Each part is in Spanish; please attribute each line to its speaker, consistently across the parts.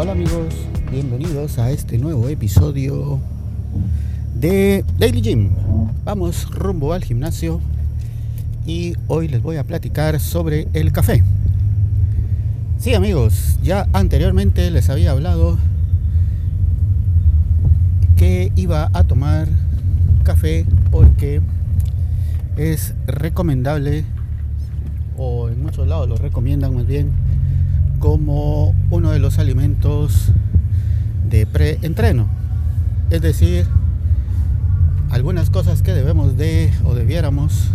Speaker 1: hola amigos, bienvenidos a este nuevo episodio de Daily Gym. Vamos rumbo al gimnasio y hoy les voy a platicar sobre el café. Sí amigos, ya anteriormente les había hablado que iba a tomar café porque es recomendable o en muchos lados lo recomiendan muy bien como uno de los alimentos de preentreno. Es decir, algunas cosas que debemos de o debiéramos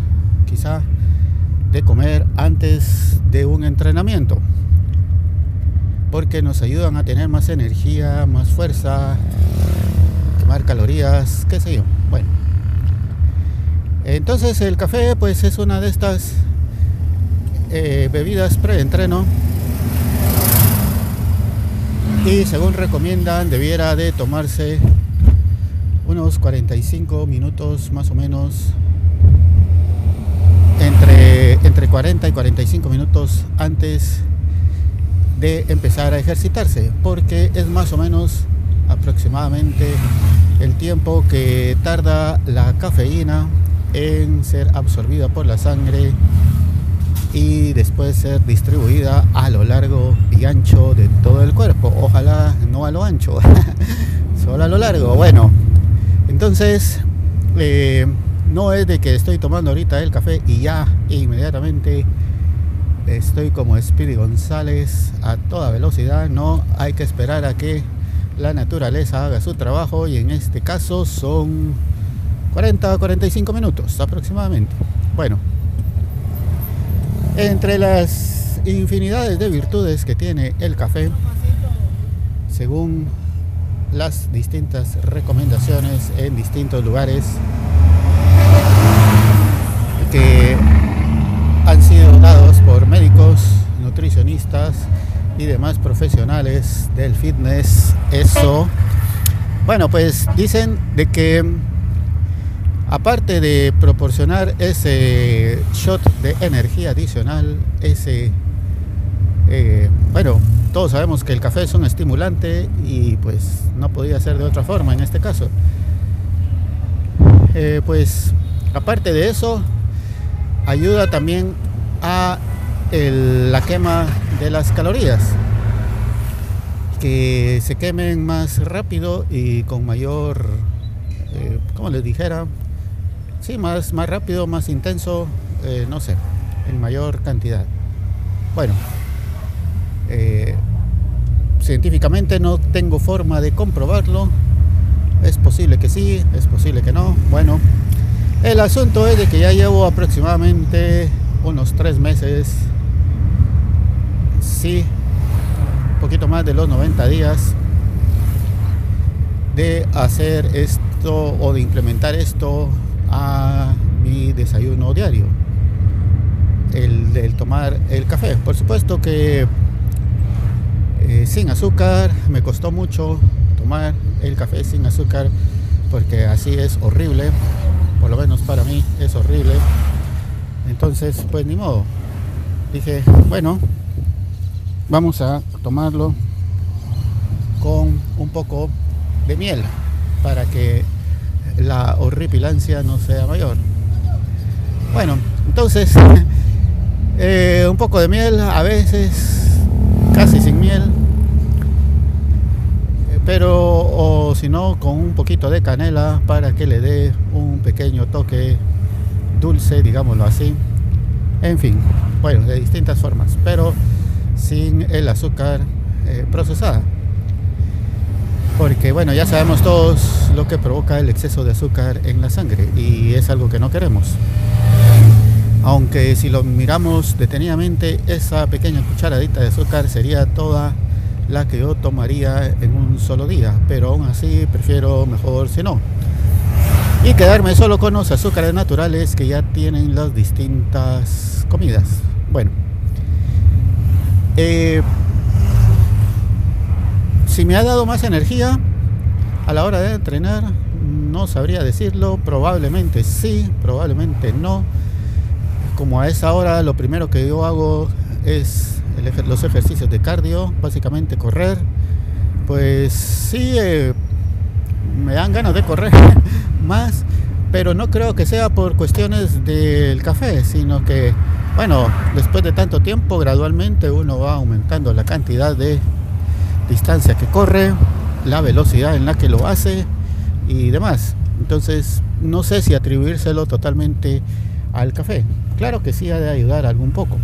Speaker 1: quizá de comer antes de un entrenamiento. Porque nos ayudan a tener más energía, más fuerza, quemar calorías, qué sé yo. Bueno. Entonces el café pues es una de estas eh, bebidas preentreno y según recomiendan debiera de tomarse unos 45 minutos más o menos entre, entre 40 y 45 minutos antes de empezar a ejercitarse porque es más o menos aproximadamente el tiempo que tarda la cafeína en ser absorbida por la sangre y después ser distribuida a lo largo y ancho de todo el cuerpo. Ojalá no a lo ancho, solo a lo largo. Bueno, entonces eh, no es de que estoy tomando ahorita el café y ya inmediatamente estoy como Speedy González a toda velocidad. No hay que esperar a que la naturaleza haga su trabajo y en este caso son 40 o 45 minutos aproximadamente. Bueno, entre las infinidades de virtudes que tiene el café, según las distintas recomendaciones en distintos lugares que han sido dados por médicos, nutricionistas y demás profesionales del fitness, eso, bueno, pues dicen de que aparte de proporcionar ese shot de energía adicional, ese, eh, bueno, todos sabemos que el café es un estimulante y pues no podía ser de otra forma en este caso. Eh, pues aparte de eso, ayuda también a la quema de las calorías que se quemen más rápido y con mayor, eh, como les dijera, Sí, más, más rápido, más intenso, eh, no sé, en mayor cantidad. Bueno, eh, científicamente no tengo forma de comprobarlo. Es posible que sí, es posible que no. Bueno, el asunto es de que ya llevo aproximadamente unos tres meses, sí, un poquito más de los 90 días de hacer esto o de implementar esto a mi desayuno diario, el, tomar el café. Por supuesto que eh, sin azúcar, me costó mucho tomar el café sin azúcar porque así es horrible, por lo menos para mí es horrible. Entonces, pues ni modo. Dije, bueno, vamos a tomarlo con un poco de miel para que la horripilancia no sea mayor. Bueno, entonces eh, un poco de miel, a veces casi sin miel, eh, pero o si no con un poquito de canela para que le dé un pequeño toque dulce, digámoslo así. En fin, bueno, de distintas formas, pero sin el azúcar eh, procesada porque bueno, ya sabemos todos lo que provoca el exceso de azúcar en la sangre y es algo que no queremos. Aunque si lo miramos detenidamente, esa pequeña cucharadita de azúcar sería toda la que yo tomaría en un solo día, pero aún así prefiero mejor si no. Y quedarme solo con los azúcares naturales que ya tienen las distintas comidas. Bueno, eh, si me ha dado más energía a la hora de entrenar, no sabría decirlo, probablemente sí, probablemente no. Como a esa hora lo primero que yo hago es los ejercicios de cardio, básicamente correr pues sí, eh, me dan ganas de correr más, pero no creo que sea por cuestiones del café, sino que, bueno, después de tanto tiempo, gradualmente uno va aumentando la cantidad de distancia que corre, la velocidad en la que lo hace y demás. Entonces, no sé si atribuírselo totalmente al café. Claro que sí ha de ayudar algún poco.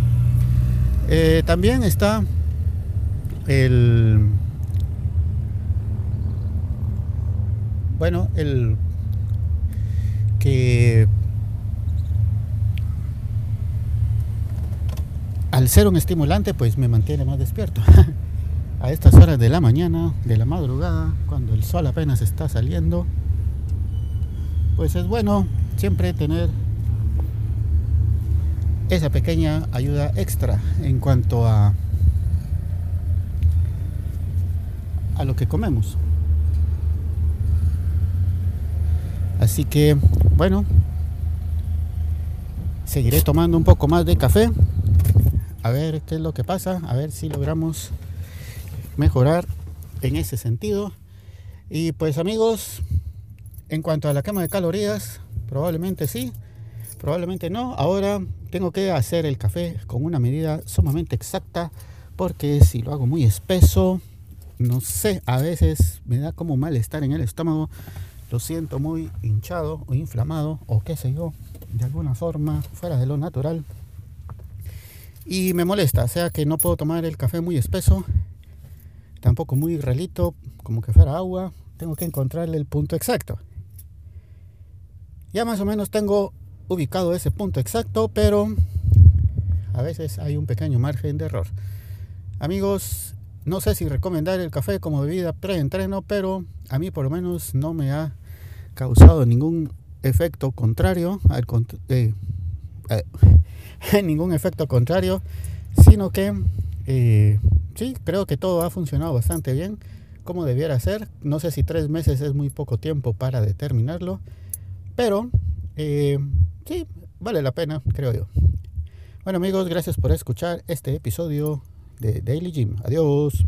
Speaker 1: Eh, también está el bueno el que al ser un estimulante pues me mantiene más despierto a estas horas de la mañana de la madrugada cuando el sol apenas está saliendo pues es bueno siempre tener esa pequeña ayuda extra en cuanto a a lo que comemos. Así que, bueno, seguiré tomando un poco más de café. A ver qué es lo que pasa, a ver si logramos mejorar en ese sentido. Y pues amigos, en cuanto a la quema de calorías, probablemente sí, probablemente no. Ahora tengo que hacer el café con una medida sumamente exacta porque si lo hago muy espeso, no sé, a veces me da como malestar en el estómago, lo siento muy hinchado o inflamado o qué sé yo, de alguna forma fuera de lo natural. Y me molesta, o sea que no puedo tomar el café muy espeso, tampoco muy relito, como que fuera agua, tengo que encontrarle el punto exacto. Ya más o menos tengo ubicado ese punto exacto, pero a veces hay un pequeño margen de error. Amigos, no sé si recomendar el café como bebida pre-entreno, pero a mí por lo menos no me ha causado ningún efecto contrario, al eh, eh, ningún efecto contrario, sino que eh, sí, creo que todo ha funcionado bastante bien, como debiera ser. No sé si tres meses es muy poco tiempo para determinarlo, pero sí, vale la pena, creo yo. Bueno amigos, gracias por escuchar este episodio de Daily Gym. Adiós.